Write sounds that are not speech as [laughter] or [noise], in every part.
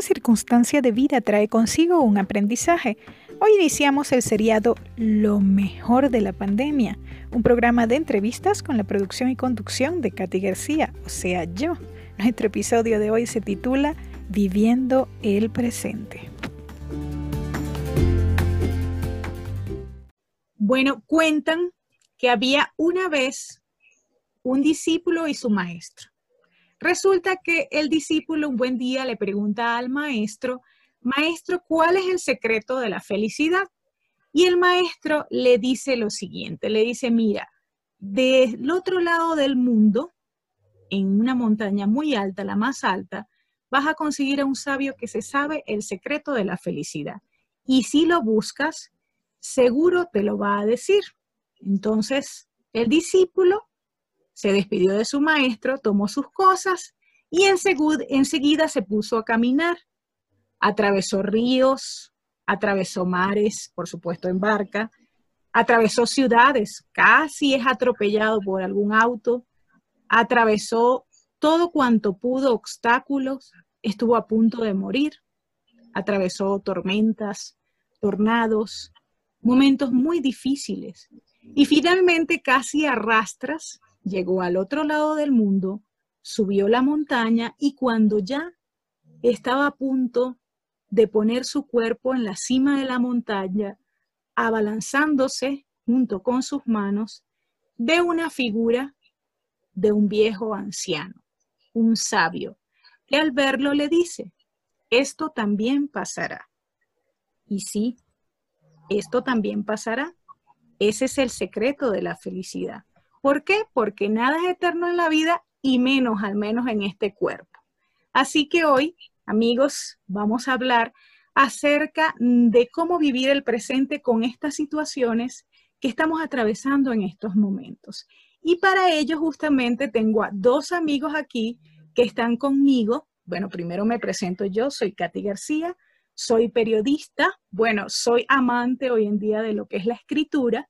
Toda circunstancia de vida trae consigo un aprendizaje. Hoy iniciamos el seriado Lo mejor de la pandemia, un programa de entrevistas con la producción y conducción de Katy García, o sea, yo. Nuestro episodio de hoy se titula Viviendo el presente. Bueno, cuentan que había una vez un discípulo y su maestro. Resulta que el discípulo un buen día le pregunta al maestro, maestro, ¿cuál es el secreto de la felicidad? Y el maestro le dice lo siguiente, le dice, mira, del otro lado del mundo, en una montaña muy alta, la más alta, vas a conseguir a un sabio que se sabe el secreto de la felicidad. Y si lo buscas, seguro te lo va a decir. Entonces, el discípulo se despidió de su maestro, tomó sus cosas y enseguida se puso a caminar. Atravesó ríos, atravesó mares, por supuesto en barca, atravesó ciudades, casi es atropellado por algún auto, atravesó todo cuanto pudo obstáculos, estuvo a punto de morir, atravesó tormentas, tornados, momentos muy difíciles y finalmente casi arrastras llegó al otro lado del mundo, subió la montaña y cuando ya estaba a punto de poner su cuerpo en la cima de la montaña, abalanzándose junto con sus manos, ve una figura de un viejo anciano, un sabio, que al verlo le dice, esto también pasará. Y sí, esto también pasará. Ese es el secreto de la felicidad. ¿Por qué? Porque nada es eterno en la vida y menos, al menos en este cuerpo. Así que hoy, amigos, vamos a hablar acerca de cómo vivir el presente con estas situaciones que estamos atravesando en estos momentos. Y para ello justamente tengo a dos amigos aquí que están conmigo. Bueno, primero me presento yo, soy Katy García, soy periodista, bueno, soy amante hoy en día de lo que es la escritura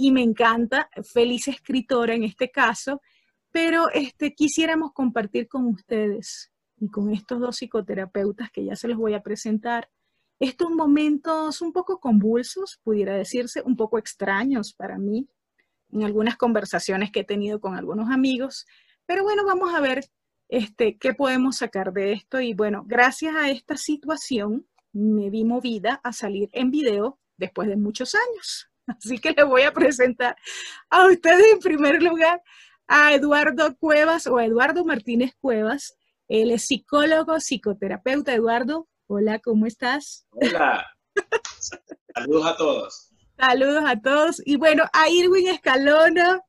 y me encanta, feliz escritora en este caso, pero este, quisiéramos compartir con ustedes y con estos dos psicoterapeutas que ya se los voy a presentar, estos momentos un poco convulsos, pudiera decirse, un poco extraños para mí, en algunas conversaciones que he tenido con algunos amigos, pero bueno, vamos a ver este, qué podemos sacar de esto y bueno, gracias a esta situación me vi movida a salir en video después de muchos años. Así que le voy a presentar a ustedes en primer lugar a Eduardo Cuevas o a Eduardo Martínez Cuevas. Él es psicólogo, psicoterapeuta. Eduardo, hola, ¿cómo estás? Hola. Saludos a todos. Saludos a todos. Y bueno, a Irwin Escalona,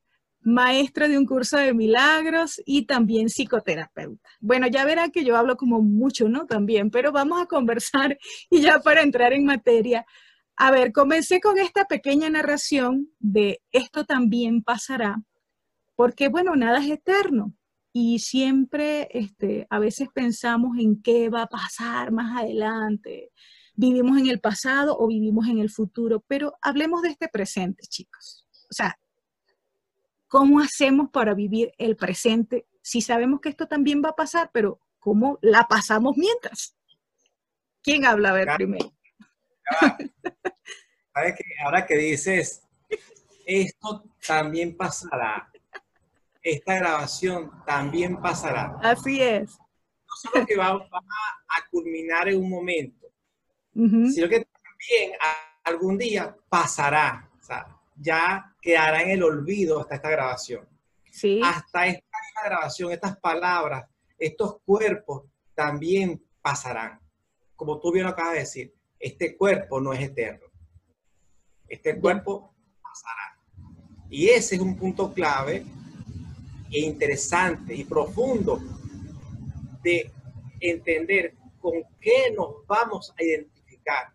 maestro de un curso de milagros y también psicoterapeuta. Bueno, ya verán que yo hablo como mucho, ¿no? También, pero vamos a conversar [laughs] y ya para entrar en materia, a ver, comencé con esta pequeña narración de esto también pasará, porque bueno, nada es eterno y siempre este, a veces pensamos en qué va a pasar más adelante. Vivimos en el pasado o vivimos en el futuro, pero hablemos de este presente, chicos. O sea, ¿cómo hacemos para vivir el presente si sabemos que esto también va a pasar, pero cómo la pasamos mientras? ¿Quién habla a ver primero? Ahora que dices, esto también pasará. Esta grabación también pasará. Así es. No solo que va, a culminar en un momento, sino que también algún día pasará. O sea, ya quedará en el olvido hasta esta grabación. Sí. Hasta esta grabación, estas palabras, estos cuerpos también pasarán. Como tú bien lo acabas de decir, este cuerpo no es eterno. Este cuerpo pasará. Y ese es un punto clave e interesante y profundo de entender con qué nos vamos a identificar.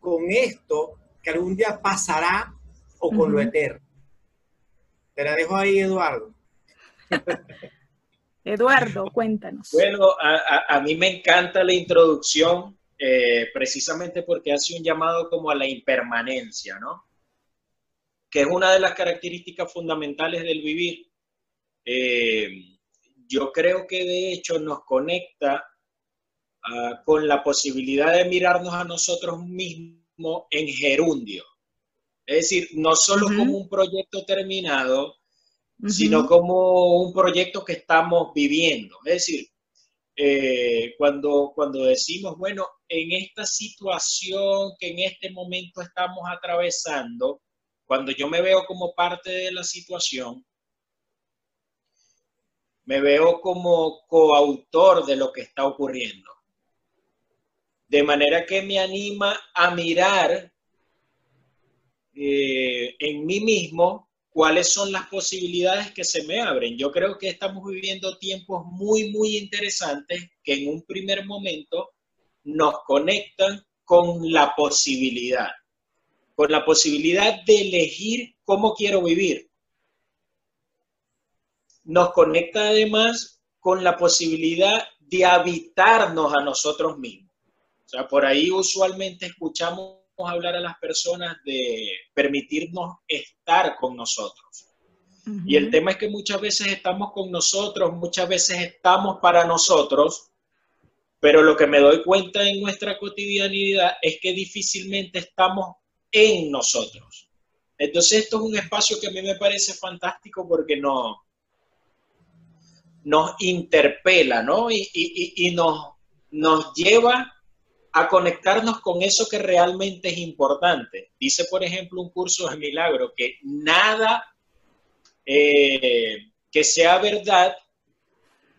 Con esto que algún día pasará o con lo eterno. Te la dejo ahí, Eduardo. [laughs] Eduardo, cuéntanos. Bueno, a, a, mí me encanta la introducción eh, precisamente porque hace un llamado como a la impermanencia, ¿no? Que es una de las características fundamentales del vivir. Eh, yo creo que de hecho nos conecta ah, con la posibilidad de mirarnos a nosotros mismos en gerundio. Es decir, no solo como un proyecto terminado, sino como un proyecto que estamos viviendo. Es decir, eh, cuando, cuando decimos, bueno, en esta situación que en este momento estamos atravesando, cuando yo me veo como parte de la situación, me veo como coautor de lo que está ocurriendo. De manera que me anima a mirar eh, en mí mismo cuáles son las posibilidades que se me abren. Yo creo que estamos viviendo tiempos muy, muy interesantes que en un primer momento nos conectan con la posibilidad, con la posibilidad de elegir cómo quiero vivir. Nos conecta además con la posibilidad de habitarnos a nosotros mismos. O sea, por ahí usualmente escuchamos hablar a las personas de permitirnos estar con nosotros. Y el tema es que muchas veces estamos con nosotros, muchas veces estamos para nosotros, pero lo que me doy cuenta en nuestra cotidianidad es que difícilmente estamos en nosotros. Entonces esto es un espacio que a mí me parece fantástico porque no, nos interpela, ¿no? Y, nos lleva a conectarnos con eso que realmente es importante. Dice, por ejemplo, un curso de milagro que nada eh, que sea verdad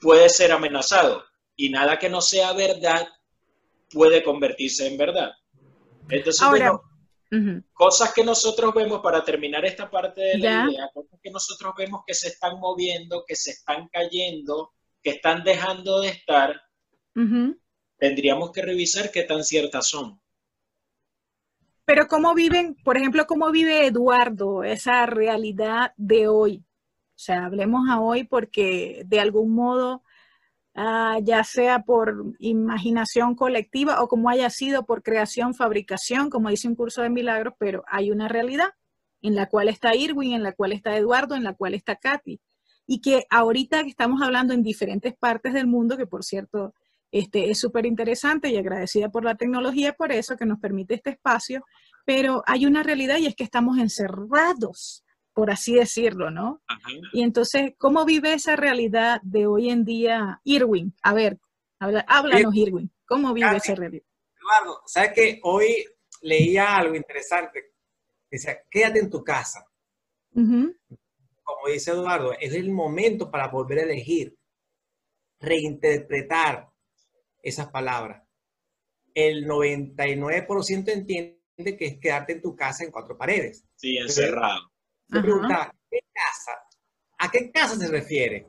puede ser amenazado y nada que no sea verdad puede convertirse en verdad. Entonces, bueno, cosas que nosotros vemos para terminar esta parte de la idea, cosas que nosotros vemos que se están moviendo, que se están cayendo, que están dejando de estar, tendríamos que revisar qué tan ciertas son. Pero cómo viven, por ejemplo, cómo vive Eduardo esa realidad de hoy. O sea, hablemos a hoy porque de algún modo, ah, ya sea por imaginación colectiva o como haya sido por creación, fabricación, como dice un curso de milagros, pero hay una realidad en la cual está Irwin, en la cual está Eduardo, en la cual está Katy. Y que ahorita que estamos hablando en diferentes partes del mundo, que por cierto, este, es súper interesante y agradecida por la tecnología por eso, que nos permite este espacio, pero hay una realidad y es que estamos encerrados, por así decirlo, ¿no? Y entonces, ¿cómo vive esa realidad de hoy en día Irwin? A ver, háblanos, Irwin, ¿cómo vive esa realidad? Eduardo, ¿sabes que Hoy leía algo interesante. Decía, quédate en tu casa. Como dice Eduardo, es el momento para volver a elegir, reinterpretar, esas palabras. El 99% entiende que es quedarte en tu casa en cuatro paredes. Sí, encerrado. ¿Qué casa? ¿A qué casa se refiere?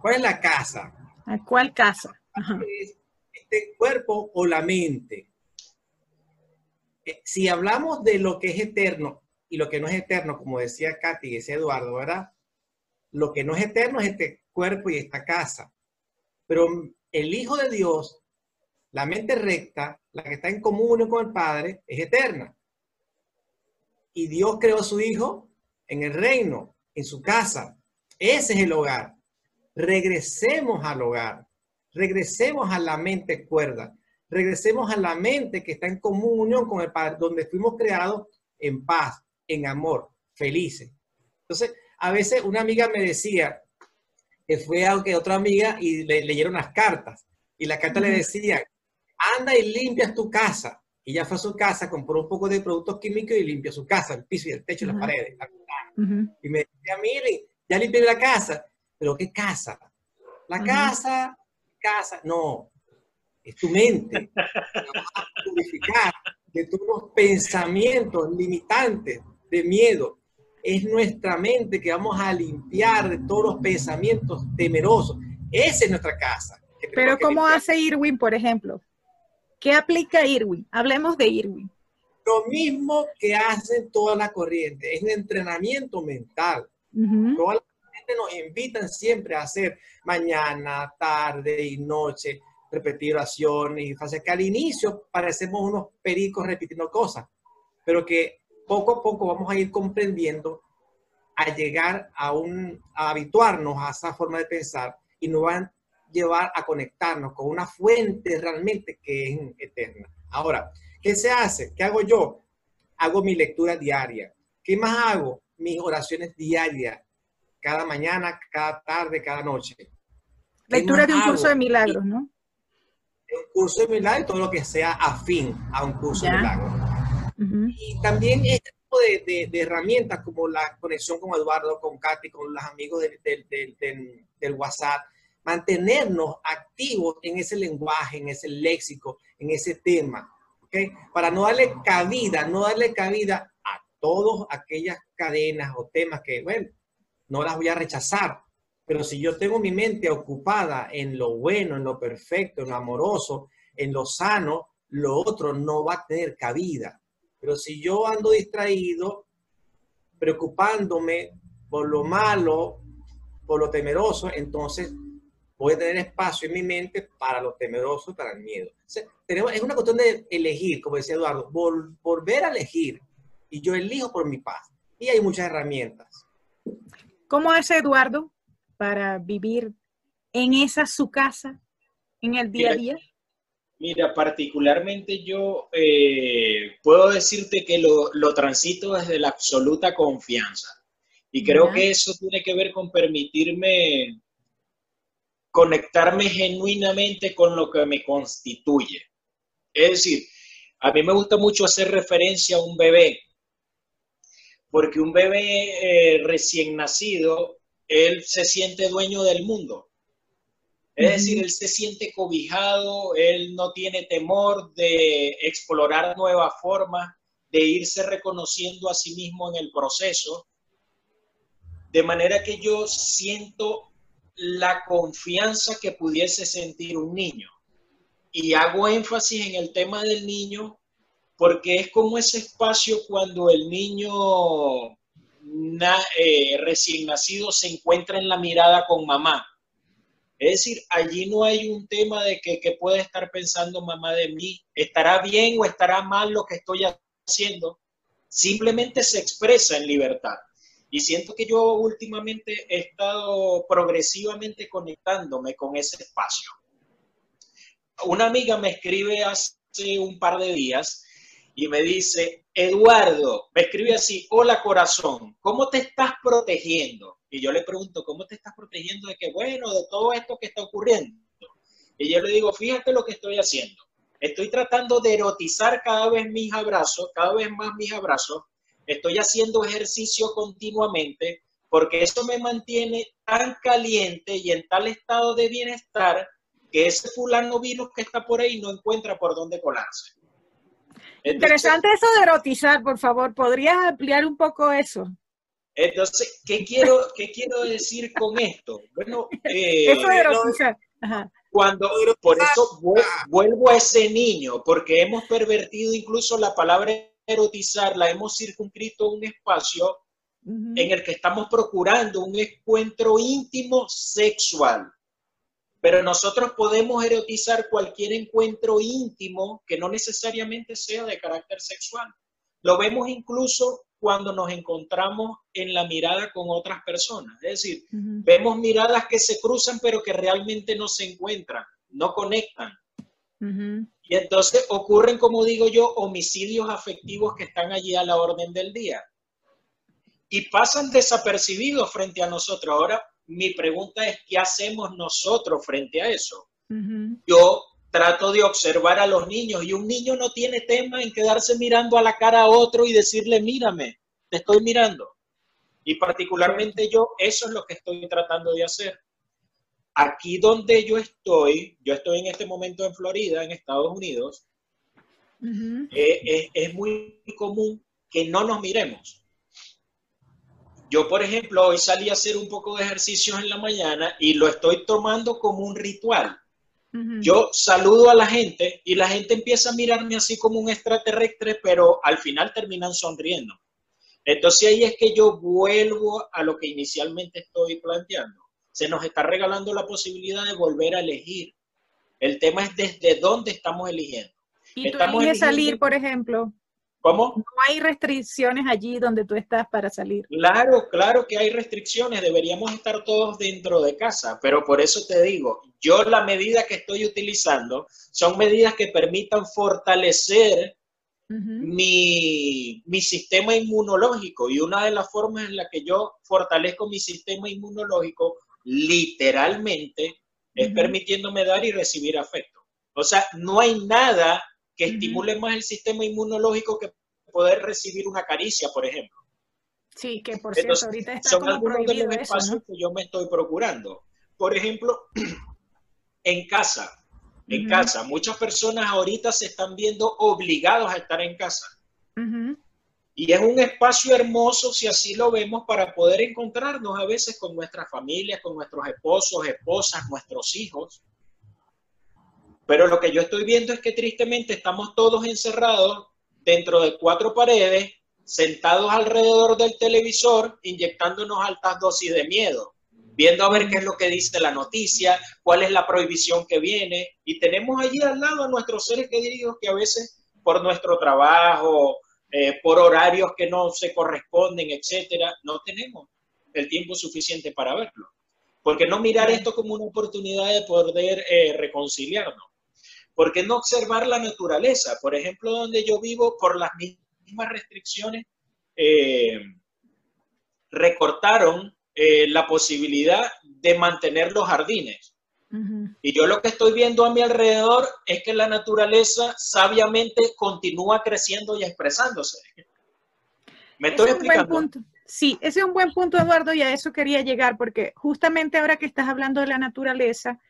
¿Cuál es la casa? ¿A cuál casa? ¿Este cuerpo o la mente? Eh, si hablamos de lo que es eterno y lo que no es eterno, como decía Katy y decía Eduardo, ¿verdad? Lo que no es eterno es este cuerpo y esta casa. Pero el Hijo de Dios, la mente recta, la que está en común con el Padre, es eterna. Y Dios creó a su Hijo en el reino, en su casa. Ese es el hogar. Regresemos al hogar. Regresemos a la mente cuerda. Regresemos a la mente que está en comunión con el Padre, donde fuimos creados en paz, en amor, felices. Entonces, a veces una amiga me decía, que fue a otra amiga y le leyeron las cartas. Y la carta le decía, anda y limpias tu casa. Y ella fue a su casa, compró un poco de productos químicos y limpió su casa, el piso y el techo y las paredes. Y me decía, miren, ya limpié la casa. ¿Pero qué casa? La casa, casa, no. Es tu mente. [laughs] vas a purificar de tus pensamientos limitantes de miedo, es nuestra mente que vamos a limpiar de todos los pensamientos temerosos. Esa es nuestra casa. Pero ¿cómo hace Irwin, por ejemplo? ¿Qué aplica Irwin? Hablemos de Irwin. Lo mismo que hacen toda la corriente, es un entrenamiento mental. Toda la gente nos invitan siempre a hacer mañana, tarde y noche, repetir oraciones y fase que al inicio parecemos unos pericos repitiendo cosas, pero que poco a poco vamos a ir comprendiendo a llegar a, un, a habituarnos a esa forma de pensar y nos van llevar a conectarnos con una fuente realmente que es eterna. Ahora, ¿qué se hace? ¿Qué hago yo? Hago mi lectura diaria. ¿Qué más hago? Mis oraciones diarias, cada mañana, cada tarde, cada noche. Lectura de un curso de milagros, ¿no? Un curso de milagros, todo lo que sea afín a un curso de milagros. Y también este tipo de, de, herramientas como la conexión con Eduardo, con Katy, con los amigos del, del, del WhatsApp, mantenernos activos en ese lenguaje, en ese léxico, en ese tema, Para no darle cabida, no darle cabida a todas aquellas cadenas o temas que, bueno, no las voy a rechazar, pero si yo tengo mi mente ocupada en lo bueno, en lo perfecto, en lo amoroso, en lo sano, lo otro no va a tener cabida. Pero si yo ando distraído, preocupándome por lo malo, por lo temeroso, entonces voy a tener espacio en mi mente para lo temeroso y para el miedo. tenemos, es una cuestión de elegir, como decía Eduardo, volver a elegir. Y yo elijo por mi paz. Y hay muchas herramientas. ¿Cómo hace Eduardo para vivir en esa su casa, en el día a día? Mira, particularmente yo eh, puedo decirte que lo, lo, transito desde la absoluta confianza. Y creo que eso tiene que ver con permitirme conectarme genuinamente con lo que me constituye. Es decir, a mí me gusta mucho hacer referencia a un bebé, porque un bebé eh, recién nacido, él se siente dueño del mundo. Es decir, él se siente cobijado, él no tiene temor de explorar nuevas formas, de irse reconociendo a sí mismo en el proceso. De manera que yo siento la confianza que pudiese sentir un niño. Y hago énfasis en el tema del niño porque es como ese espacio cuando el niño eh, recién nacido se encuentra en la mirada con mamá es decir, allí no hay un tema de que, puede estar pensando mamá de mí, estará bien o estará mal lo que estoy haciendo. Simplemente se expresa en libertad. Y siento que yo últimamente he estado progresivamente conectándome con ese espacio. Una amiga me escribe hace un par de días y me dice, Eduardo, me escribe así, hola corazón, ¿cómo te estás protegiendo? Y yo le pregunto, ¿cómo te estás protegiendo de qué? Bueno, de todo esto que está ocurriendo. Y yo le digo, fíjate lo que estoy haciendo. Estoy tratando de erotizar cada vez mis abrazos, cada vez más mis abrazos. Estoy haciendo ejercicio continuamente porque eso me mantiene tan caliente y en tal estado de bienestar que ese fulano virus que está por ahí no encuentra por dónde colarse. Interesante eso de erotizar, por favor. ¿Podrías ampliar un poco eso? Entonces, ¿qué quiero, qué quiero decir con esto? Bueno, eh, eso de erotizar. Cuando, por eso vuelvo a ese niño, porque hemos pervertido incluso la palabra erotizar, la hemos circunscrito a un espacio en el que estamos procurando un encuentro íntimo sexual. Pero nosotros podemos erotizar cualquier encuentro íntimo que no necesariamente sea de carácter sexual. Lo vemos incluso cuando nos encontramos en la mirada con otras personas. Es decir, vemos miradas que se cruzan pero que realmente no se encuentran, no conectan. Y entonces ocurren, como digo yo, homicidios afectivos que están allí a la orden del día. Y pasan desapercibidos frente a nosotros. Ahora, mi pregunta es, ¿qué hacemos nosotros frente a eso? Yo trato de observar a los niños y un niño no tiene tema en quedarse mirando a la cara a otro y decirle, mírame, te estoy mirando. Y particularmente yo, eso es lo que estoy tratando de hacer. Aquí donde yo estoy, yo estoy en este momento en Florida, en Estados Unidos, eh, es muy común que no nos miremos. Yo, por ejemplo, hoy salí a hacer un poco de ejercicios en la mañana y lo estoy tomando como un ritual. Yo saludo a la gente y la gente empieza a mirarme así como un extraterrestre, pero al final terminan sonriendo. Entonces ahí es que yo vuelvo a lo que inicialmente estoy planteando. Se nos está regalando la posibilidad de volver a elegir. El tema es desde dónde estamos eligiendo. ¿Y tú estamos eliges salir, por ejemplo? ¿Cómo? No hay restricciones allí donde tú estás para salir. Claro, claro que hay restricciones, deberíamos estar todos dentro de casa, pero por eso te digo, yo la medida que estoy utilizando son medidas que permitan fortalecer mi, mi, sistema inmunológico y una de las formas en la que yo fortalezco mi sistema inmunológico literalmente es permitiéndome dar y recibir afecto. O sea, no hay nada que estimule más el sistema inmunológico que poder recibir una caricia, por ejemplo. Sí, que por cierto, ahorita está son como algunos de los eso, espacios que yo me estoy procurando. Por ejemplo, [clears throat] en casa, en casa, muchas personas ahorita se están viendo obligados a estar en casa. Y es un espacio hermoso, si así lo vemos, para poder encontrarnos a veces con nuestras familias, con nuestros esposos, esposas, nuestros hijos. Pero lo que yo estoy viendo es que tristemente estamos todos encerrados dentro de cuatro paredes, sentados alrededor del televisor, inyectándonos altas dosis de miedo, viendo a ver qué es lo que dice la noticia, cuál es la prohibición que viene, y tenemos allí al lado a nuestros seres queridos que a veces por nuestro trabajo, eh, por horarios que no se corresponden, etcétera, no tenemos el tiempo suficiente para verlo. Porque no mirar esto como una oportunidad de poder eh, reconciliarnos. ¿Por qué no observar la naturaleza? Por ejemplo, donde yo vivo, por las mismas restricciones, eh, recortaron eh, la posibilidad de mantener los jardines. Y yo lo que estoy viendo a mi alrededor es que la naturaleza sabiamente continúa creciendo y expresándose. [laughs] ¿Me estoy explicando? Sí, ese es un buen punto, Eduardo, y a eso quería llegar, porque justamente ahora que estás hablando de la naturaleza,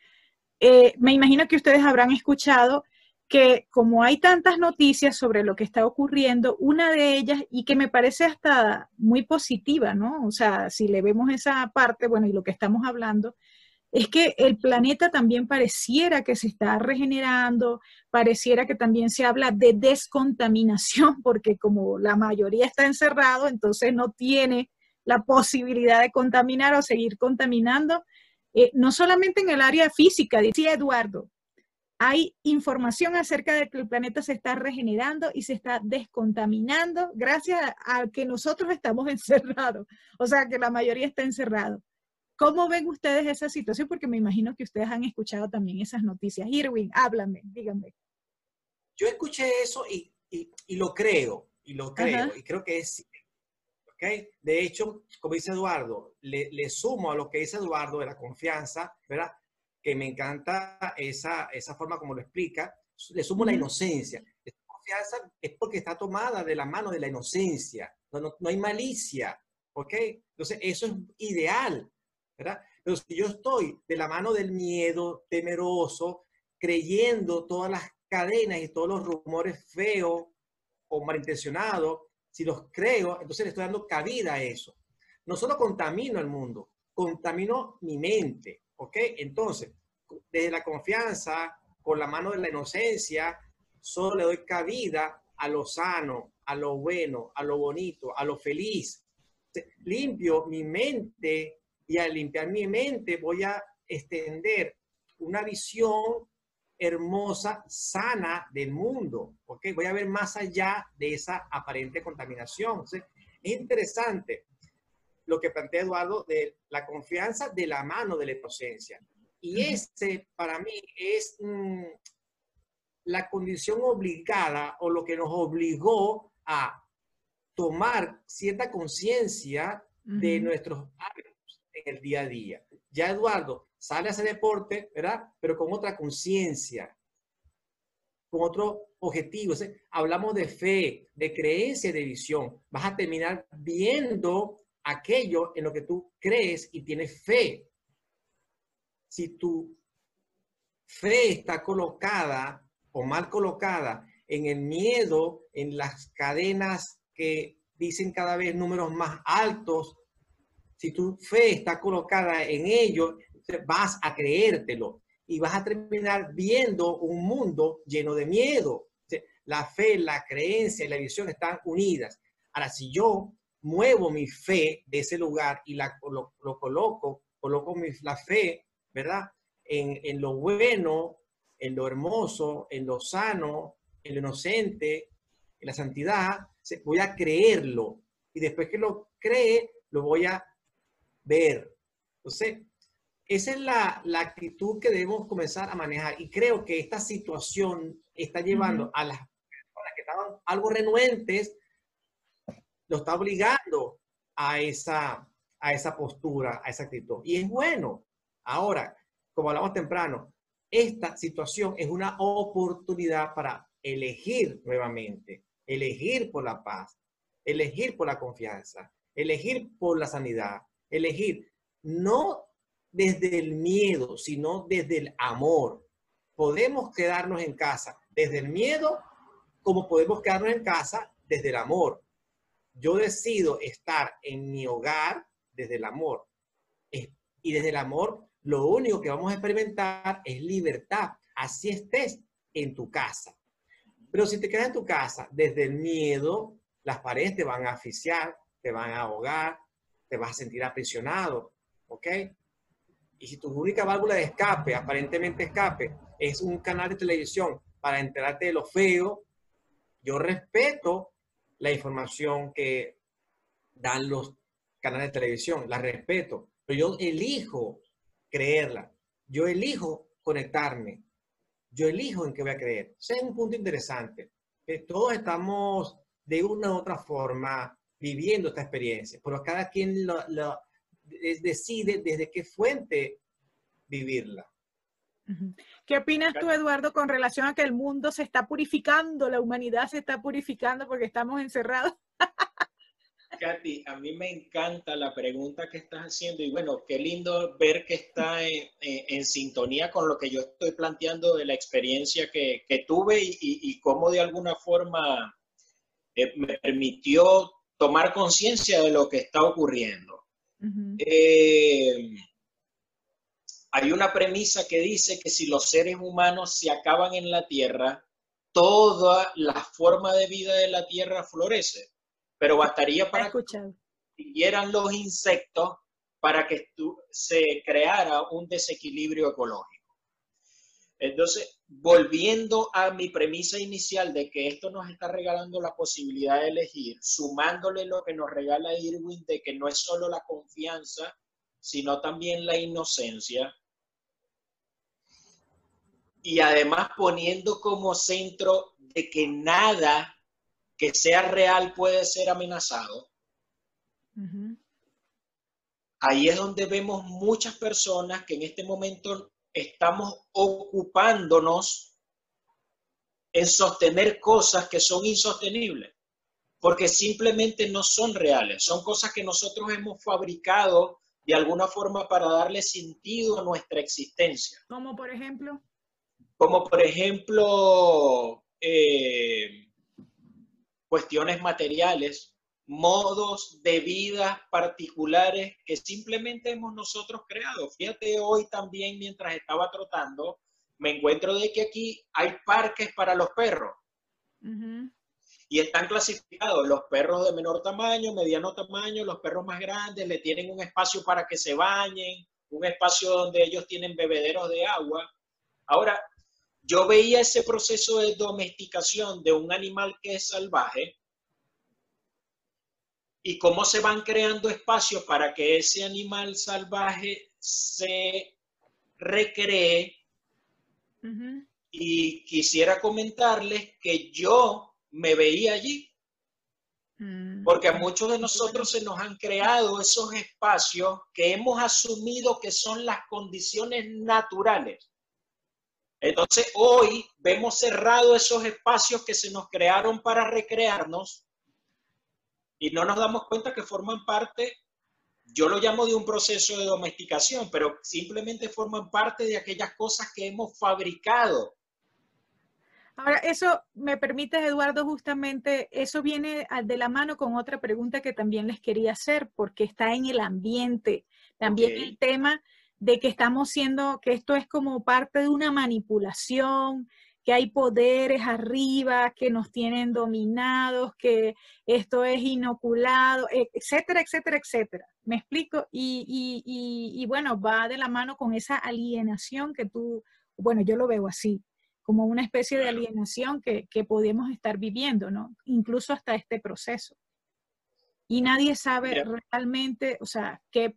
eh, me imagino que ustedes habrán escuchado que como hay tantas noticias sobre lo que está ocurriendo, una de ellas, y que me parece hasta muy positiva, ¿no? O sea, si le vemos esa parte, bueno, y lo que estamos hablando, es que el planeta también pareciera que se está regenerando, pareciera que también se habla de descontaminación, [laughs] porque como la mayoría está encerrado, entonces no tiene la posibilidad de contaminar o seguir contaminando. Eh, no solamente en el área física, decía Eduardo, hay información acerca de que el planeta se está regenerando y se está descontaminando gracias a, que nosotros estamos [laughs] encerrados, o sea, que la mayoría está encerrado. ¿Cómo ven ustedes esa situación? Porque me imagino que ustedes han escuchado también esas noticias. Irwin, háblame, díganme. Yo escuché eso y, lo creo, y lo creo, y creo que es de hecho, como dice Eduardo, le, sumo a lo que dice Eduardo de la confianza, ¿verdad? Que me encanta esa, esa forma como lo explica, le sumo la inocencia. La confianza es porque está tomada de la mano de la inocencia, no, no, hay malicia, ¿ok? Entonces, eso es ideal, ¿verdad? Pero si yo estoy de la mano del miedo, temeroso, creyendo todas las cadenas y todos los rumores feos o malintencionados, si los creo, entonces le estoy dando cabida a eso. No solo contamino el mundo, contamino mi mente, ¿ok? Entonces, desde la confianza, con la mano de la inocencia, solo le doy cabida a lo sano, a lo bueno, a lo bonito, a lo feliz. Limpio mi mente y al limpiar mi mente voy a extender una visión hermosa, sana del mundo. ¿ok? Voy a ver más allá de esa aparente contaminación. es interesante lo que plantea Eduardo de la confianza de la mano de la inocencia. Y ese, para mí, es mm, la condición obligada o lo que nos obligó a tomar cierta conciencia de nuestros hábitos el día a día. Ya Eduardo sale a hacer deporte, ¿verdad? Pero con otra conciencia, con otro objetivo. hablamos de fe, de creencia, de visión. Vas a terminar viendo aquello en lo que tú crees y tienes fe. Si tu fe está colocada o mal colocada en el miedo, en las cadenas que dicen cada vez números más altos, si tu fe está colocada en ello, vas a creértelo y vas a terminar viendo un mundo lleno de miedo. La fe, la creencia y la visión están unidas. Ahora, si yo muevo mi fe de ese lugar y la, lo, coloco, coloco mi, la fe, ¿verdad? En, en lo bueno, en lo hermoso, en lo sano, en lo inocente, en la santidad, voy a creerlo y después que lo cree, lo voy a ver. Entonces, esa es la, actitud que debemos comenzar a manejar. Y creo que esta situación está llevando a las personas que estaban algo renuentes, lo está obligando a esa, a esa postura, a esa actitud. Y es bueno. Ahora, como hablamos temprano, esta situación es una oportunidad para elegir nuevamente, elegir por la paz, elegir por la confianza, elegir por la sanidad, elegir no desde el miedo, sino desde el amor. Podemos quedarnos en casa desde el miedo, como podemos quedarnos en casa desde el amor. Yo decido estar en mi hogar desde el amor. Y desde el amor, lo único que vamos a experimentar es libertad. Así estés en tu casa. Pero si te quedas en tu casa desde el miedo, las paredes te van a asfixiar, te van a ahogar, te vas a sentir aprisionado, ¿ok? Y si tu única válvula de escape, aparentemente escape, es un canal de televisión para enterarte de lo feo, yo respeto la información que dan los canales de televisión, la respeto, pero yo elijo creerla, yo elijo conectarme, yo elijo en qué voy a creer. Ese es un punto interesante, que todos estamos de una u otra forma viviendo esta experiencia, pero cada quien lo, decide desde qué fuente vivirla. ¿Qué opinas tú, Eduardo, con relación a que el mundo se está purificando, la humanidad se está purificando porque estamos encerrados? [laughs] Katy, a mí me encanta la pregunta que estás haciendo y bueno, qué lindo ver que está en, sintonía con lo que yo estoy planteando de la experiencia que, tuve y, cómo de alguna forma eh, me permitió tomar conciencia de lo que está ocurriendo. Eh, hay una premisa que dice que si los seres humanos se acaban en la Tierra, toda la forma de vida de la Tierra florece. Pero bastaría para que siguieran los insectos para que se creara un desequilibrio ecológico. Entonces, volviendo a mi premisa inicial de que esto nos está regalando la posibilidad de elegir, sumándole lo que nos regala Irwin de que no es solo la confianza, sino también la inocencia, y además poniendo como centro de que nada que sea real puede ser amenazado. Ahí es donde vemos muchas personas que en este momento estamos ocupándonos en sostener cosas que son insostenibles, porque simplemente no son reales, son cosas que nosotros hemos fabricado de alguna forma para darle sentido a nuestra existencia. Como por ejemplo. Como por ejemplo eh, cuestiones materiales modos de vida particulares que simplemente hemos nosotros creado. Fíjate, hoy también mientras estaba trotando, me encuentro de que aquí hay parques para los perros. Y están clasificados los perros de menor tamaño, mediano tamaño, los perros más grandes, le tienen un espacio para que se bañen, un espacio donde ellos tienen bebederos de agua. Ahora, yo veía ese proceso de domesticación de un animal que es salvaje y cómo se van creando espacios para que ese animal salvaje se recree. Y quisiera comentarles que yo me veía allí, mm. porque a muchos de nosotros se nos han creado esos espacios que hemos asumido que son las condiciones naturales. Entonces hoy vemos cerrados esos espacios que se nos crearon para recrearnos y no nos damos cuenta que forman parte, yo lo llamo de un proceso de domesticación, pero simplemente forman parte de aquellas cosas que hemos fabricado. Ahora, eso me permite, Eduardo, justamente, eso viene de la mano con otra pregunta que también les quería hacer, porque está en el ambiente, también el tema de que estamos siendo, que esto es como parte de una manipulación, que hay poderes arriba que nos tienen dominados, que esto es inoculado, e, etcétera, etcétera, etcétera. ¿Me explico? Y, bueno, va de la mano con esa alienación que tú, bueno, yo lo veo así, como una especie de alienación que, que podemos estar viviendo, ¿no? Incluso hasta este proceso. Y nadie sabe realmente, o sea, qué,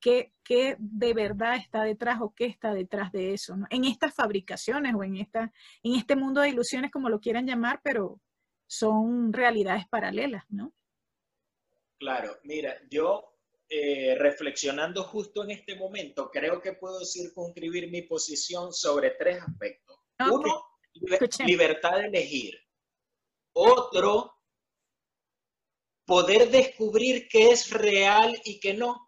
qué, qué, de verdad está detrás o qué está detrás de eso, ¿no? En estas fabricaciones o en, esta, en este mundo de ilusiones, como lo quieran llamar, pero son realidades paralelas, ¿no? Claro, mira, yo eh, reflexionando justo en este momento, creo que puedo circunscribir mi posición sobre tres aspectos. Uno, libertad de elegir. Otro, poder descubrir qué es real y qué no.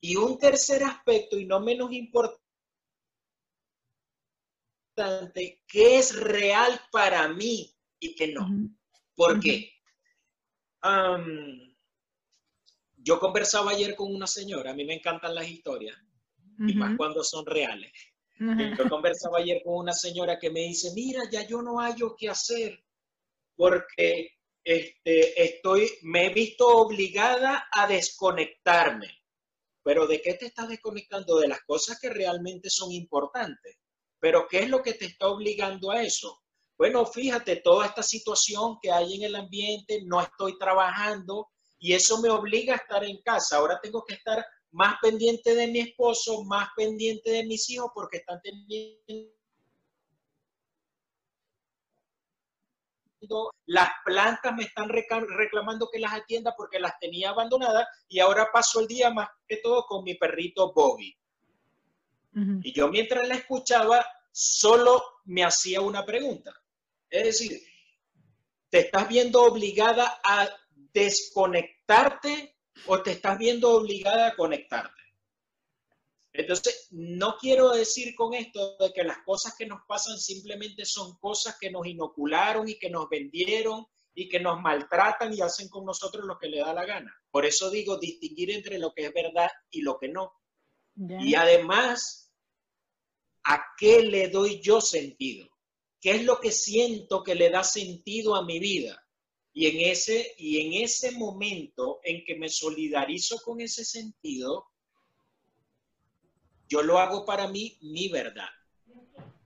Y un tercer aspecto, y no menos importante, qué es real para mí y qué no. ¿Por qué? yo conversaba ayer con una señora, a mí me encantan las historias, y más cuando son reales. Yo conversaba ayer con una señora que me dice, mira, ya yo no hallo qué hacer porque este, estoy, me he visto obligada a desconectarme. Pero ¿de qué te estás desconectando? De las cosas que realmente son importantes. Pero ¿qué es lo que te está obligando a eso? Bueno, fíjate, toda esta situación que hay en el ambiente, no estoy trabajando y eso me obliga a estar en casa. Ahora tengo que estar más pendiente de mi esposo, más pendiente de mis hijos porque están teniendo las plantas me están reclamando que las atienda porque las tenía abandonadas y ahora paso el día más que todo con mi perrito Bobby. Y yo mientras la escuchaba, solo me hacía una pregunta. Es decir, ¿te estás viendo obligada a desconectarte o te estás viendo obligada a conectarte. Entonces, no quiero decir con esto de que las cosas que nos pasan simplemente son cosas que nos inocularon y que nos vendieron y que nos maltratan y hacen con nosotros lo que le da la gana. Por eso digo distinguir entre lo que es verdad y lo que no. Y además, ¿a qué le doy yo sentido? ¿Qué es lo que siento que le da sentido a mi vida? Y en ese, y en ese momento en que me solidarizo con ese sentido, yo lo hago para mí mi verdad.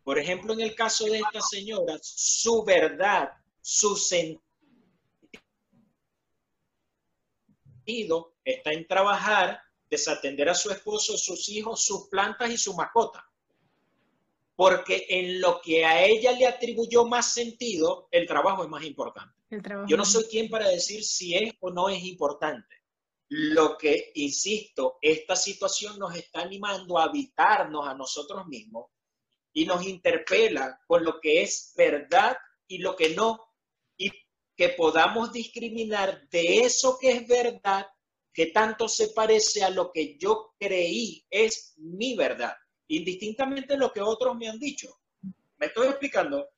Por ejemplo, en el caso de esta señora, su verdad, su sentido está en trabajar, desatender a su esposo, sus hijos, sus plantas y su mascota. Porque en lo que a ella le atribuyó más sentido, el trabajo es más importante. Yo no soy quien para decir si es o no es importante. Lo que, insisto, esta situación nos está animando a habitarnos a nosotros mismos y nos interpela con lo que es verdad y lo que no, y que podamos discriminar de eso que es verdad, que tanto se parece a lo que yo creí es mi verdad, indistintamente lo que otros me han dicho. ¿Me estoy explicando?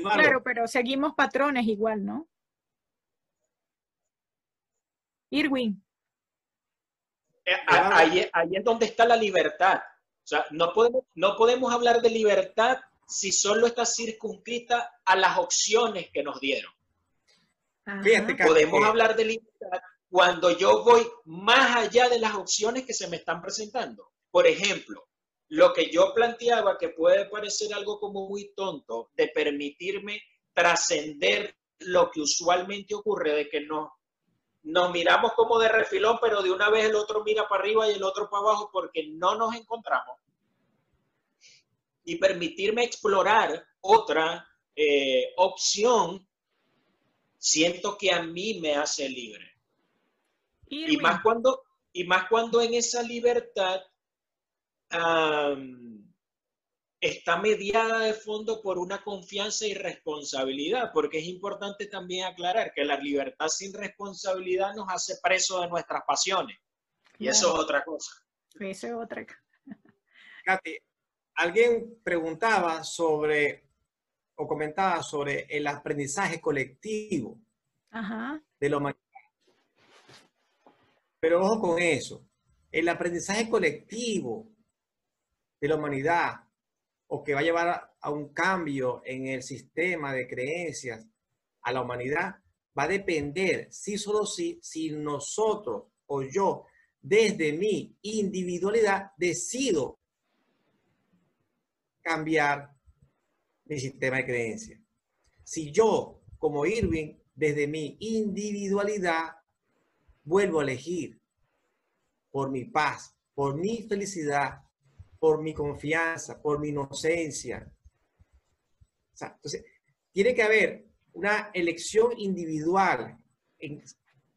Claro, pero seguimos patrones igual, ¿no? Irwin. Eh, ahí, es donde está la libertad. O sea, no podemos, no podemos hablar de libertad si solo está circunscrita a las opciones que nos dieron. podemos hablar de libertad cuando yo voy más allá de las opciones que se me están presentando. Por ejemplo, lo que yo planteaba, que puede parecer algo como muy tonto, de permitirme trascender lo que usualmente ocurre, de que no, nos miramos como de refilón, pero de una vez el otro mira para arriba y el otro para abajo porque no nos encontramos. Y permitirme explorar otra eh, opción, siento que a mí me hace libre. Y más, cuando, y más cuando en esa libertad está mediada de fondo por una confianza y responsabilidad, porque es importante también aclarar que la libertad sin responsabilidad nos hace preso de nuestras pasiones. Y eso es otra cosa. Eso es otra Katy, alguien preguntaba sobre o comentaba sobre el aprendizaje colectivo de la humanidad. Pero ojo con eso, el aprendizaje colectivo de la humanidad o que va a llevar a un cambio en el sistema de creencias a la humanidad, va a depender, si solo si, si nosotros o yo, desde mi individualidad, decido cambiar mi sistema de creencias. Si yo, como Irving, desde mi individualidad, vuelvo a elegir por mi paz, por mi felicidad, por mi confianza, por mi inocencia. entonces, tiene que haber una elección individual en,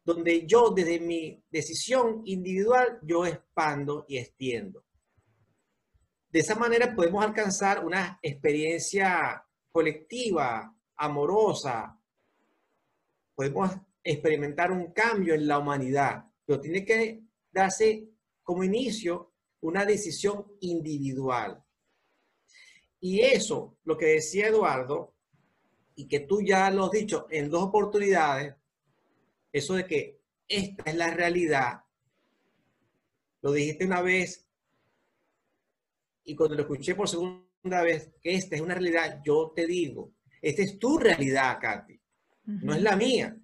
donde yo desde mi decisión individual, yo expando y extiendo. De esa manera podemos alcanzar una experiencia colectiva, amorosa. Podemos experimentar un cambio en la humanidad, pero tiene que darse como inicio una decisión individual. Y eso, lo que decía Eduardo, y que tú ya lo has dicho en dos oportunidades, eso de que esta es la realidad, lo dijiste una vez y cuando lo escuché por segunda vez, que esta es una realidad, yo te digo, esta es tu realidad, Katy, no es la mía.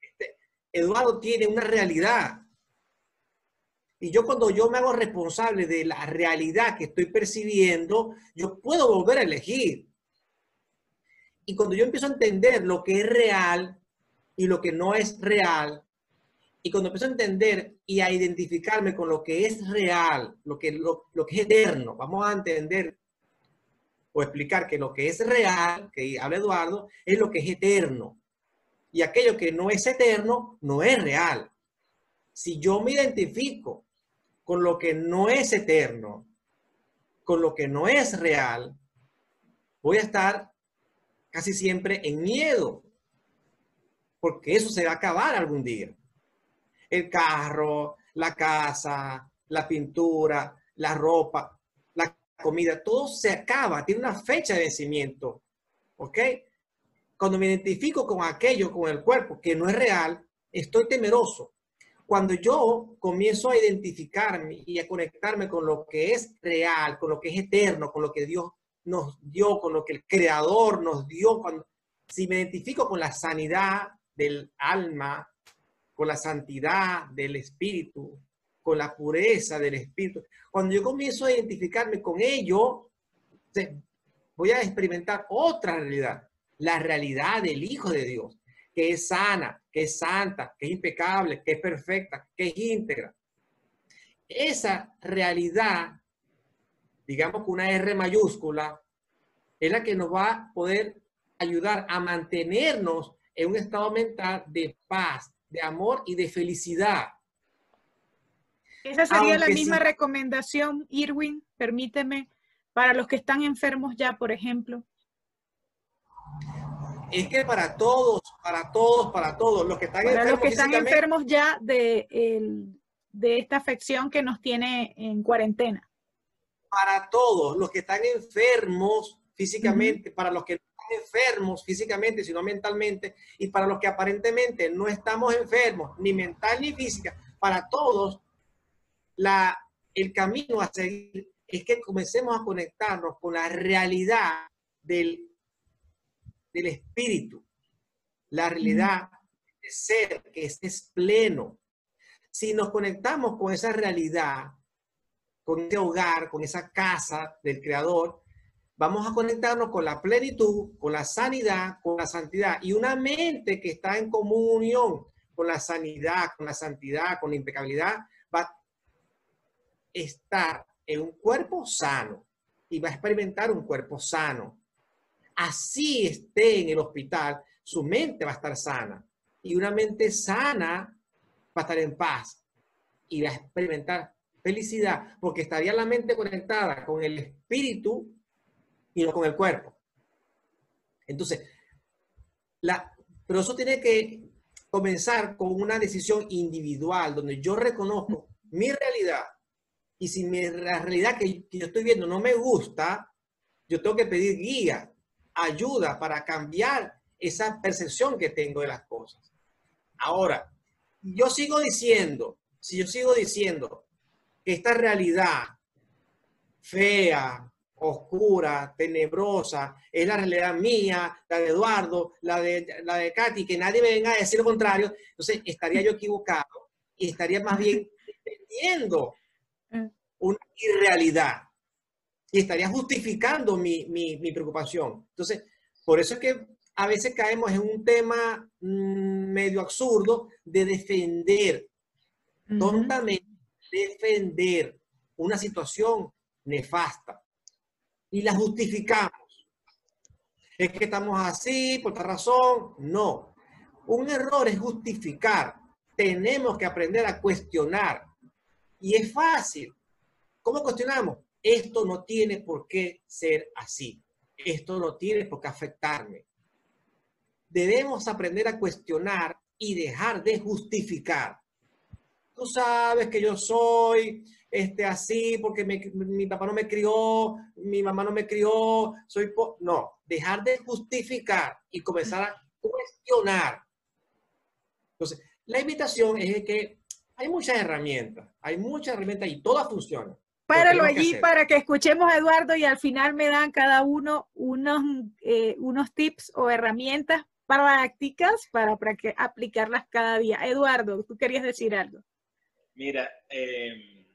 Este, Eduardo tiene una realidad. Y yo cuando yo me hago responsable de la realidad que estoy percibiendo, yo puedo volver a elegir. Y cuando yo empiezo a entender lo que es real, y lo que no es real. Y cuando empiezo a entender y a identificarme con lo que es real, lo que, lo, que es eterno, vamos a entender o explicar que lo que es real, que habla Eduardo, es lo que es eterno. Y aquello que no es eterno, no es real. Si yo me identifico con lo que no es eterno, con lo que no es real, voy a estar casi siempre en miedo, porque eso se va a acabar algún día. El carro, la casa, la pintura, la ropa, la comida, todo se acaba, tiene una fecha de vencimiento. ¿Ok? Cuando me identifico con aquello, con el cuerpo, que no es real, estoy temeroso. Cuando yo comienzo a identificarme y a conectarme con lo que es real, con lo que es eterno, con lo que Dios nos dio, con lo que el Creador nos dio, cuando, si me identifico con la sanidad, del alma, con la santidad del espíritu, con la pureza del espíritu. Cuando yo comienzo a identificarme con ello, voy a experimentar otra realidad, la realidad del Hijo de Dios, que es sana, que es santa, que es impecable, que es perfecta, que es íntegra. Esa realidad, digamos con una R mayúscula, es la que nos va a poder ayudar a mantenernos en un estado mental de paz, de amor y de felicidad. Esa sería la misma recomendación, Irwin, permíteme, para los que están enfermos ya, por ejemplo. Es que para todos, para todos, para todos, los que están para los que están enfermos ya de, de esta afección que nos tiene en cuarentena. Para todos, los que están enfermos físicamente, para los que enfermos físicamente, sino mentalmente, y para los que aparentemente no estamos enfermos, ni mental ni física, para todos, la, el camino a seguir es que comencemos a conectarnos con la realidad del, del espíritu, la realidad de ser, que es, pleno. Si nos conectamos con esa realidad, con ese hogar, con esa casa del Creador, vamos a conectarnos con la plenitud, con la sanidad, con la santidad. Y una mente que está en comunión con la sanidad, con la santidad, con la impecabilidad, va a estar en un cuerpo sano y va a experimentar un cuerpo sano. Así esté en el hospital, su mente va a estar sana. Y una mente sana va a estar en paz y va a experimentar felicidad, porque estaría la mente conectada con el espíritu y no con el cuerpo. Entonces, pero eso tiene que comenzar con una decisión individual, donde yo reconozco mi realidad y si mi, la realidad que yo estoy viendo no me gusta, yo tengo que pedir guía, ayuda para cambiar esa percepción que tengo de las cosas. Ahora, yo sigo diciendo, si yo sigo diciendo que esta realidad fea, oscura, tenebrosa, es la realidad mía, la de Eduardo, la de, la de Katy, que nadie me venga a decir lo contrario, entonces estaría yo equivocado y estaría más bien [laughs] entendiendo mm. una irrealidad. Y estaría justificando mi, mi, mi preocupación. Entonces, por eso es que a veces caemos en un tema mm, medio absurdo de defender, tontamente defender una situación nefasta y la justificamos. Es que estamos así por esta razón. No. Un error es justificar. Tenemos que aprender a cuestionar. Y es fácil. ¿Cómo cuestionamos? Esto no tiene por qué ser así. Esto no tiene por qué afectarme. Debemos aprender a cuestionar y dejar de justificar. Tú sabes que yo soy este, así porque mi papá no me crió, mi mamá no me crió, soy... no, dejar de justificar y comenzar a cuestionar. Entonces, la invitación es que hay muchas herramientas, hay muchas herramientas y todas funcionan. Páralo allí para que escuchemos a Eduardo y al final me dan cada uno unos, eh, unos tips o herramientas prácticas para, para que aplicarlas cada día. Eduardo, tú querías decir algo. Mira, eh,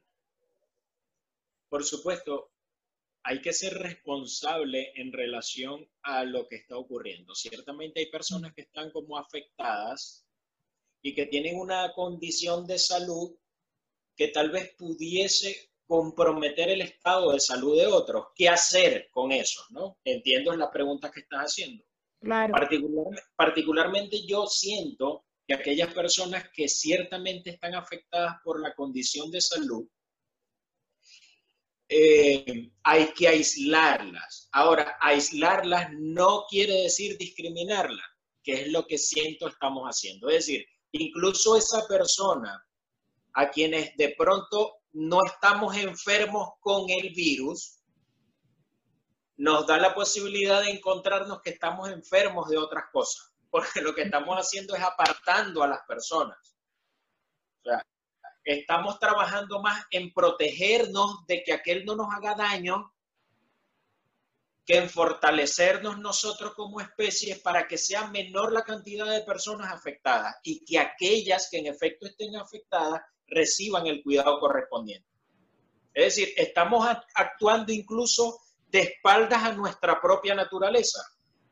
por supuesto, hay que ser responsable en relación a lo que está ocurriendo. Ciertamente hay personas que están como afectadas y que tienen una condición de salud que tal vez pudiese comprometer el estado de salud de otros. ¿Qué hacer con eso? ¿no? Entiendo la pregunta que estás haciendo. Claro. particularmente yo siento que aquellas personas que ciertamente están afectadas por la condición de salud eh, hay que aislarlas. Ahora, aislarlas no quiere decir discriminarlas, que es lo que siento estamos haciendo. Es decir, incluso esa persona a quienes de pronto no estamos enfermos con el virus, nos da la posibilidad de encontrarnos que estamos enfermos de otras cosas, porque lo que estamos haciendo es apartando a las personas. O sea, estamos trabajando más en protegernos de que aquel no nos haga daño que en fortalecernos nosotros como especie para que sea menor la cantidad de personas afectadas y que aquellas que en efecto estén afectadas reciban el cuidado correspondiente. Es decir, estamos actuando incluso de espaldas a nuestra propia naturaleza,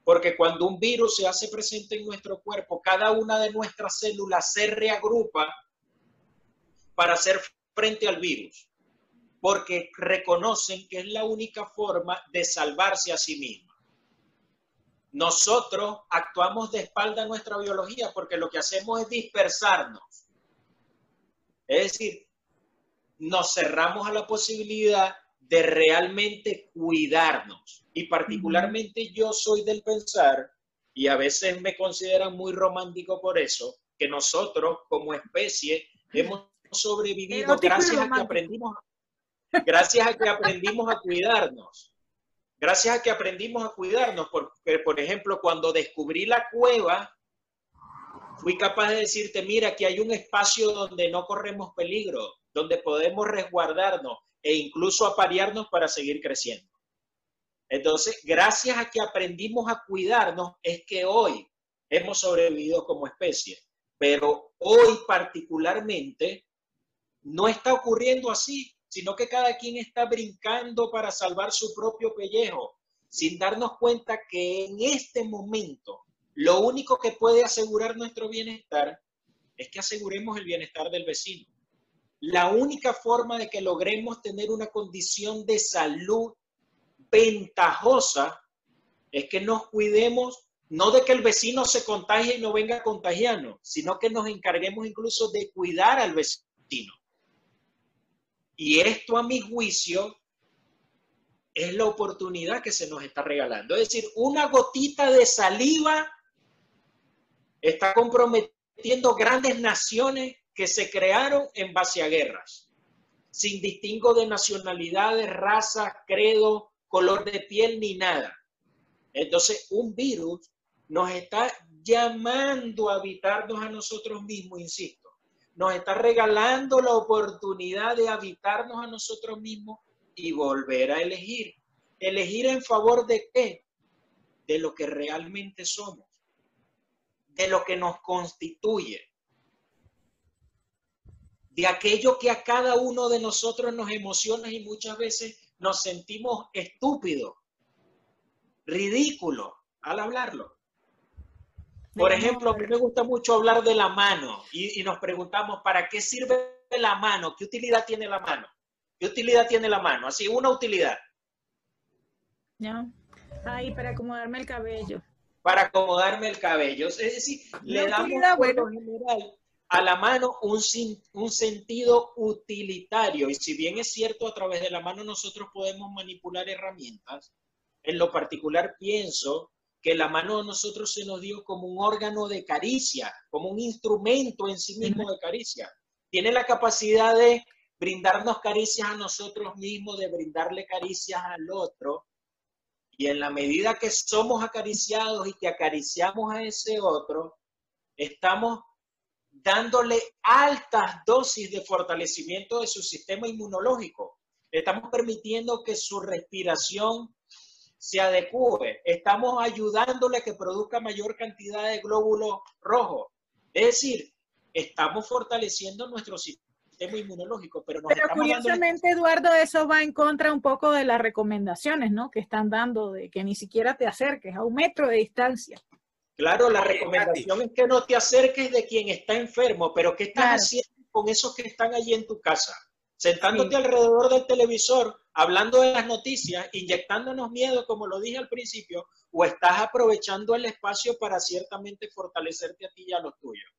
porque cuando un virus se hace presente en nuestro cuerpo, cada una de nuestras células se reagrupa para hacer frente al virus, porque reconocen que es la única forma de salvarse a sí misma. Nosotros actuamos de espalda a nuestra biología porque lo que hacemos es dispersarnos. Es decir, nos cerramos a la posibilidad de realmente cuidarnos. Y particularmente yo soy del pensar, y a veces me consideran muy romántico por eso, que nosotros como especie hemos sobrevivido gracias a que aprendimos, gracias a que aprendimos a cuidarnos. Gracias a que aprendimos a cuidarnos, porque, por ejemplo, cuando descubrí la cueva, fui capaz de decirte, mira, que hay un espacio donde no corremos peligro, donde podemos resguardarnos e incluso aparearnos para seguir creciendo. Entonces, gracias a que aprendimos a cuidarnos, es que hoy hemos sobrevivido como especie. Pero hoy particularmente no está ocurriendo así, sino que cada quien está brincando para salvar su propio pellejo, sin darnos cuenta que en este momento lo único que puede asegurar nuestro bienestar es que aseguremos el bienestar del vecino. La única forma de que logremos tener una condición de salud ventajosa es que nos cuidemos no de que el vecino se contagie y no venga a contagiarnos, sino que nos encarguemos incluso de cuidar al vecino. Y esto a mi juicio es la oportunidad que se nos está regalando. Es decir, una gotita de saliva está comprometiendo grandes naciones que se crearon en base a guerras, sin distingo de nacionalidades, raza, credo, color de piel ni nada. Entonces, un virus nos está llamando a habitarnos a nosotros mismos, insisto nos está regalando la oportunidad de habitarnos a nosotros mismos y volver a elegir. ¿Elegir en favor de qué? De lo que realmente somos, de lo que nos constituye, de aquello que a cada uno de nosotros nos emociona y muchas veces nos sentimos estúpidos, ridículos al hablarlo. Por ejemplo, a mí me gusta mucho hablar de la mano y, nos preguntamos, ¿para qué sirve la mano? ¿Qué utilidad tiene la mano? ¿Qué utilidad tiene la mano? Así, una utilidad. Ya. Ay, para acomodarme el cabello. Para acomodarme el cabello. Es decir, le damos general a la mano un, un sentido utilitario. Y si bien es cierto, a través de la mano nosotros podemos manipular herramientas, en lo particular pienso que la mano a nosotros se nos dio como un órgano de caricia, como un instrumento en sí mismo de caricia. Tiene la capacidad de brindarnos caricias a nosotros mismos, de brindarle caricias al otro. Y en la medida que somos acariciados y que acariciamos a ese otro, estamos dándole altas dosis de fortalecimiento de su sistema inmunológico. Estamos permitiendo que su respiración se adecue. Estamos ayudándole a que produzca mayor cantidad de glóbulos rojos. Es decir, estamos fortaleciendo nuestro sistema inmunológico, pero nos Pero curiosamente, Eduardo, eso va en contra un poco de las recomendaciones, ¿no? Que están dando de que ni siquiera te acerques a un metro de distancia. Claro, la recomendación es que no te acerques de quien está enfermo, pero ¿qué estás haciendo con esos que están allí en tu casa? Sentándote alrededor del televisor, hablando de las noticias, inyectándonos miedo, como lo dije al principio, o estás aprovechando el espacio para ciertamente fortalecerte a ti y a los tuyos.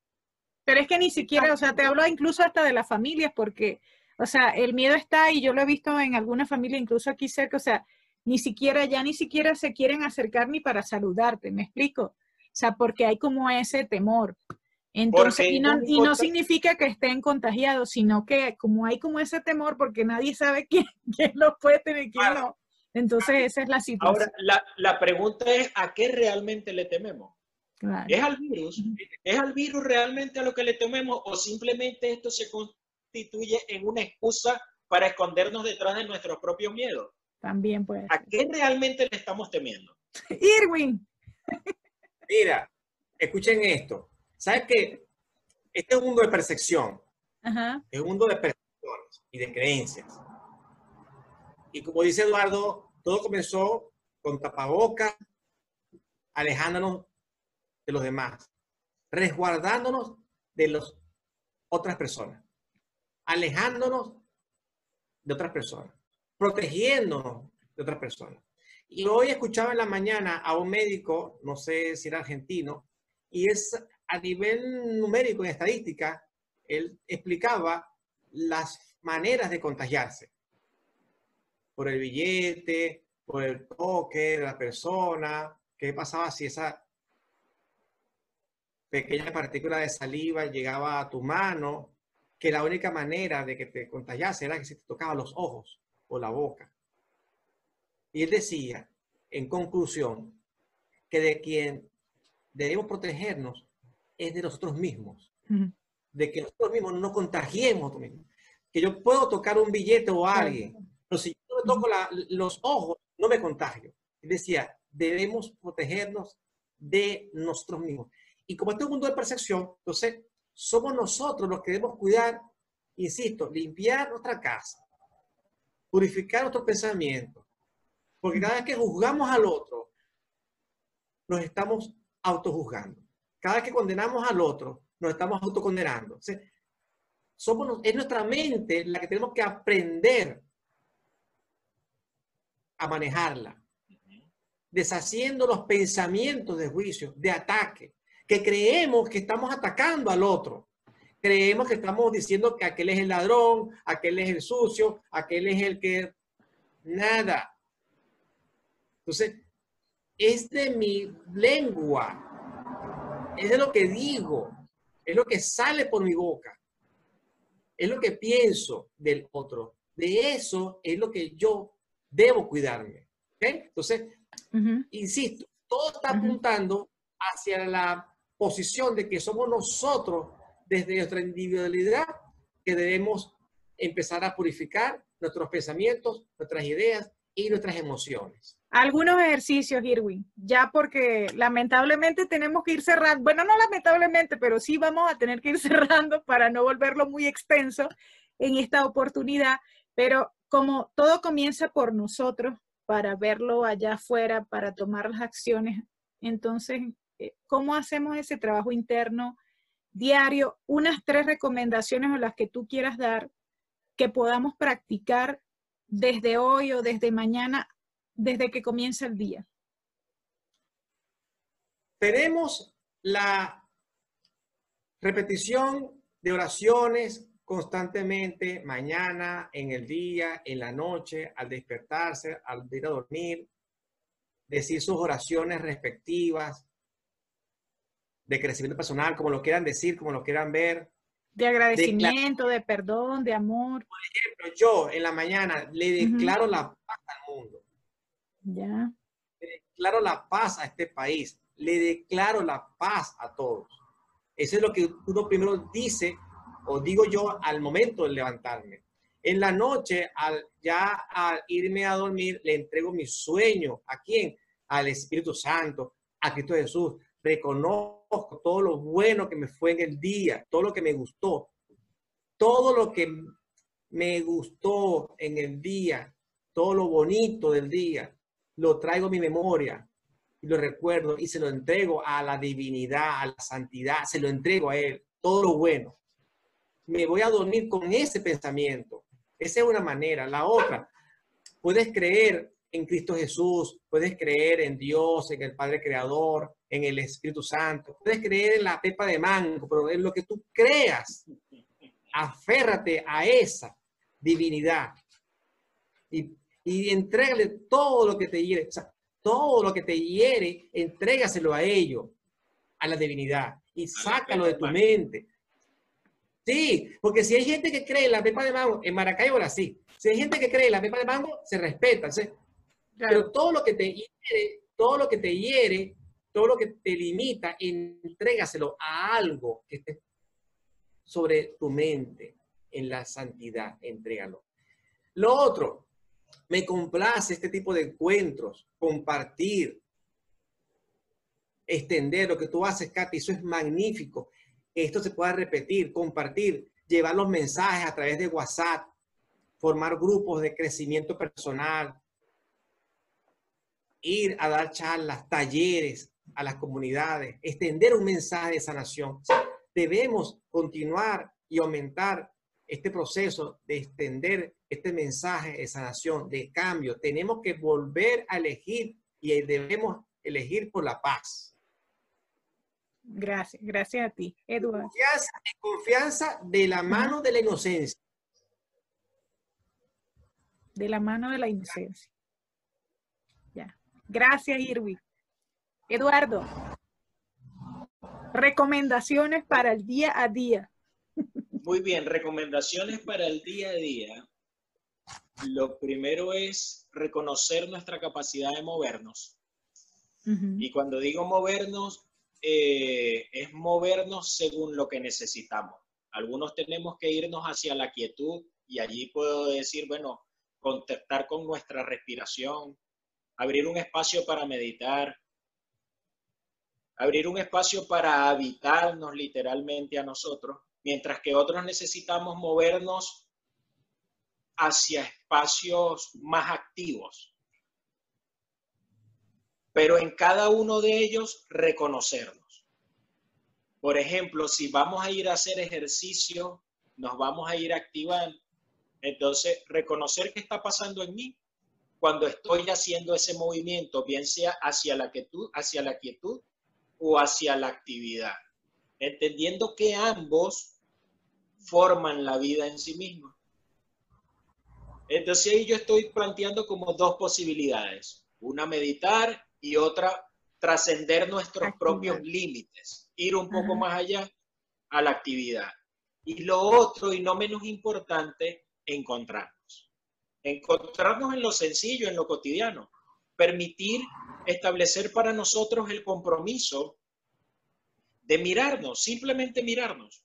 Pero es que ni siquiera, o sea, te hablo incluso hasta de las familias, porque, o sea, el miedo está y yo lo he visto en alguna familia, incluso aquí cerca, o sea, ni siquiera, ya ni siquiera se quieren acercar ni para saludarte, ¿me explico? O sea, porque hay como ese temor. Entonces, y no, y no, significa que estén contagiados, sino que como hay como ese temor porque nadie sabe [laughs] quién, quién lo puede tener quién no. Entonces, esa es la situación. Ahora, la, la pregunta es, ¿a qué realmente le tememos? ¿Es al virus? ¿Es al virus realmente a lo que le tememos o simplemente esto se constituye en una excusa para escondernos detrás de nuestros propios miedos? También puede. ¿A qué realmente le estamos temiendo? [laughs] Irwin. Mira, escuchen esto. ¿Sabes qué? Este es un mundo de percepción. Es un mundo de percepciones y de creencias. Y como dice Eduardo, todo comenzó con tapabocas, alejándonos de los demás, resguardándonos de las otras personas, alejándonos de otras personas, protegiéndonos de otras personas. Y hoy escuchaba en la mañana a un médico, no sé si era argentino, y es a nivel numérico y estadística, él explicaba las maneras de contagiarse. Por el billete, por el toque de la persona, qué pasaba si esa pequeña partícula de saliva llegaba a tu mano, que la única manera de que te contagiase era que se te tocaba los ojos o la boca. Y él decía, en conclusión, que de quien debemos protegernos es de nosotros mismos. De que nosotros mismos no contagiemos. Que yo puedo tocar un billete o a alguien, pero si yo no toco los ojos, no me contagio. Él decía, debemos protegernos de nosotros mismos. Y como este es un mundo de percepción, entonces somos nosotros los que debemos cuidar, insisto, limpiar nuestra casa, purificar nuestros pensamientos, porque cada vez que juzgamos al otro, nos estamos autojuzgando. Cada vez que condenamos al otro, nos estamos autocondenando. somos, es nuestra mente la que tenemos que aprender a manejarla, deshaciendo los pensamientos de juicio, de ataque, que creemos que estamos atacando al otro. Creemos que estamos diciendo que aquel es el ladrón, aquel es el sucio, aquel es el que... Nada. Entonces, es de mi lengua, es de lo que digo, es lo que sale por mi boca, es lo que pienso del otro. De eso es lo que yo debo cuidarme. Entonces, insisto, todo está apuntando hacia la posición de que somos nosotros, desde nuestra individualidad, que debemos empezar a purificar nuestros pensamientos, nuestras ideas y nuestras emociones. Algunos ejercicios, Irwin, ya porque lamentablemente tenemos que ir cerrando, bueno, no lamentablemente, pero sí vamos a tener que ir [laughs] cerrando para no volverlo muy extenso en esta oportunidad, pero como todo comienza por nosotros, para verlo allá afuera, para tomar las acciones, entonces, ¿cómo hacemos ese trabajo interno diario? Unas tres recomendaciones o las que tú quieras dar que podamos practicar desde hoy o desde mañana, desde que comienza el día. Tenemos la repetición de oraciones constantemente, mañana, en el día, en la noche, al despertarse, al ir a dormir, decir sus oraciones respectivas de crecimiento personal, como lo quieran decir, como lo quieran ver. De agradecimiento, de, perdón, de amor. Por ejemplo, yo en la mañana le declaro la paz al mundo. Ya. Le declaro la paz a este país. Le declaro la paz a todos. Eso es lo que uno primero dice o digo yo al momento de levantarme. En la noche, al, ya al irme a dormir, le entrego mi sueño. ¿A quién? Al Espíritu Santo, a Cristo Jesús. Reconozco todo lo bueno que me fue en el día, todo lo que me gustó, todo lo que me gustó en el día, todo lo bonito del día, lo traigo a mi memoria y lo recuerdo y se lo entrego a la divinidad, a la santidad, se lo entrego a Él, todo lo bueno me voy a dormir con ese pensamiento. Esa es una manera. La otra, puedes creer en Cristo Jesús, puedes creer en Dios, en el Padre Creador, en el Espíritu Santo, puedes creer en la pepa de mango, pero en lo que tú creas, aférrate a esa divinidad y, y entrégale todo lo que te hiere, todo lo que te hiere, entrégaselo a ello, a la divinidad y sácalo de tu mente. Sí, porque si hay gente que cree en la pepa de mango, en Maracaibo ahora sí. Si hay gente que cree en la pepa de mango, se respeta. Pero todo lo que te hiere, todo lo que te hiere, todo lo que te limita, entrégaselo a algo que esté sobre tu mente, en la santidad, entrégalo. Lo otro, me complace este tipo de encuentros, compartir, extender lo que tú haces, Katy, eso es magnífico esto se pueda repetir, compartir, llevar los mensajes a través de WhatsApp, formar grupos de crecimiento personal, ir a dar charlas, talleres a las comunidades, extender un mensaje de sanación. debemos continuar y aumentar este proceso de extender este mensaje de sanación, de cambio. Tenemos que volver a elegir y debemos elegir por la paz. Gracias, gracias a ti, Eduardo. Confianza, confianza de la mano de la inocencia. De la mano de la inocencia. Ya. Gracias, Irwin. Eduardo, recomendaciones para el día a día. Muy bien, recomendaciones para el día a día. Lo primero es reconocer nuestra capacidad de movernos. Y cuando digo movernos, eh, es movernos según lo que necesitamos. Algunos tenemos que irnos hacia la quietud y allí puedo decir, bueno, contactar con nuestra respiración, abrir un espacio para meditar, abrir un espacio para habitarnos literalmente a nosotros, mientras que otros necesitamos movernos hacia espacios más activos, pero en cada uno de ellos reconocernos. Por ejemplo, si vamos a ir a hacer ejercicio, nos vamos a ir activando. Entonces, reconocer qué está pasando en mí cuando estoy haciendo ese movimiento, bien sea hacia la quietud, hacia la quietud o hacia la actividad. Entendiendo que ambos forman la vida en sí mismos. Entonces ahí yo estoy planteando como dos posibilidades. Una meditar y otra trascender nuestros propios límites, ir un poco más allá a la actividad. Y lo otro, y no menos importante, encontrarnos. Encontrarnos en lo sencillo, en lo cotidiano. Permitir establecer para nosotros el compromiso de mirarnos, simplemente mirarnos.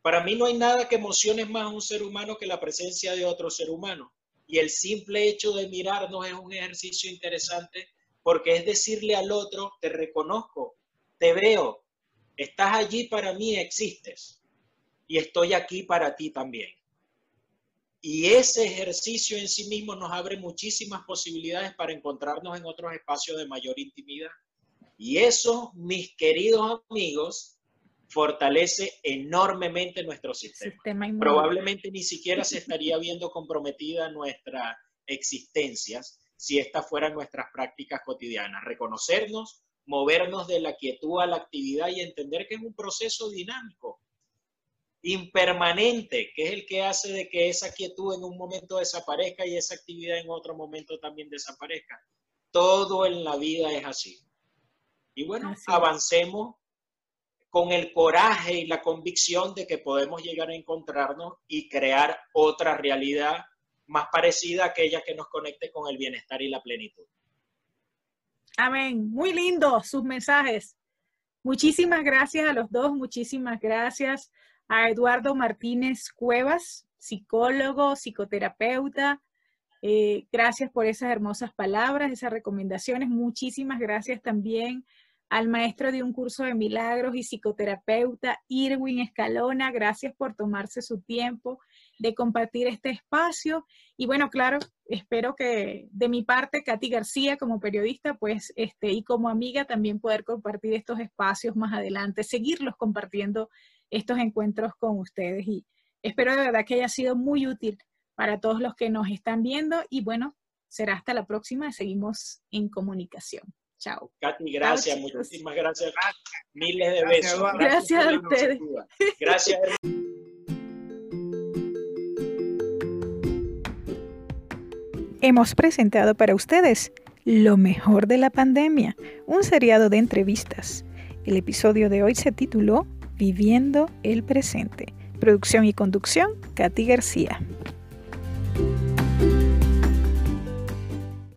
Para mí no hay nada que emocione más a un ser humano que la presencia de otro ser humano. Y el simple hecho de mirarnos es un ejercicio interesante porque es decirle al otro, te reconozco, te veo, estás allí para mí, existes, y estoy aquí para ti también. Y ese ejercicio en sí mismo nos abre muchísimas posibilidades para encontrarnos en otros espacios de mayor intimidad. Y eso, mis queridos amigos, fortalece enormemente nuestro sistema. Probablemente ni siquiera se estaría viendo comprometida nuestra existencia si estas fueran nuestras prácticas cotidianas. Reconocernos, movernos de la quietud a la actividad y entender que es un proceso dinámico, impermanente, que es el que hace de que esa quietud en un momento desaparezca y esa actividad en otro momento también desaparezca. Todo en la vida es así. Y bueno, avancemos con el coraje y la convicción de que podemos llegar a encontrarnos y crear otra realidad más parecida a aquella que nos conecte con el bienestar y la plenitud. Amén. Muy lindo sus mensajes. Muchísimas gracias a los dos, muchísimas gracias a Eduardo Martínez Cuevas, psicólogo, psicoterapeuta. Eh, gracias por esas hermosas palabras, esas recomendaciones. Muchísimas gracias también al maestro de un curso de milagros y psicoterapeuta, Irwin Escalona. Gracias por tomarse su tiempo de compartir este espacio. Y bueno, claro, espero que de mi parte, Katy García, como periodista, pues, este, y como amiga, también poder compartir estos espacios más adelante, seguirlos compartiendo estos encuentros con ustedes. Y espero de verdad que haya sido muy útil para todos los que nos están viendo. Y bueno, será hasta la próxima. Seguimos en comunicación. Chao. Katy, gracias, muchísimas gracias. Miles de besos. Gracias, a ustedes. Gracias. [laughs] Hemos presentado para ustedes Lo mejor de la pandemia, un seriado de entrevistas. El episodio de hoy se tituló Viviendo el presente. Producción y conducción, Katy García.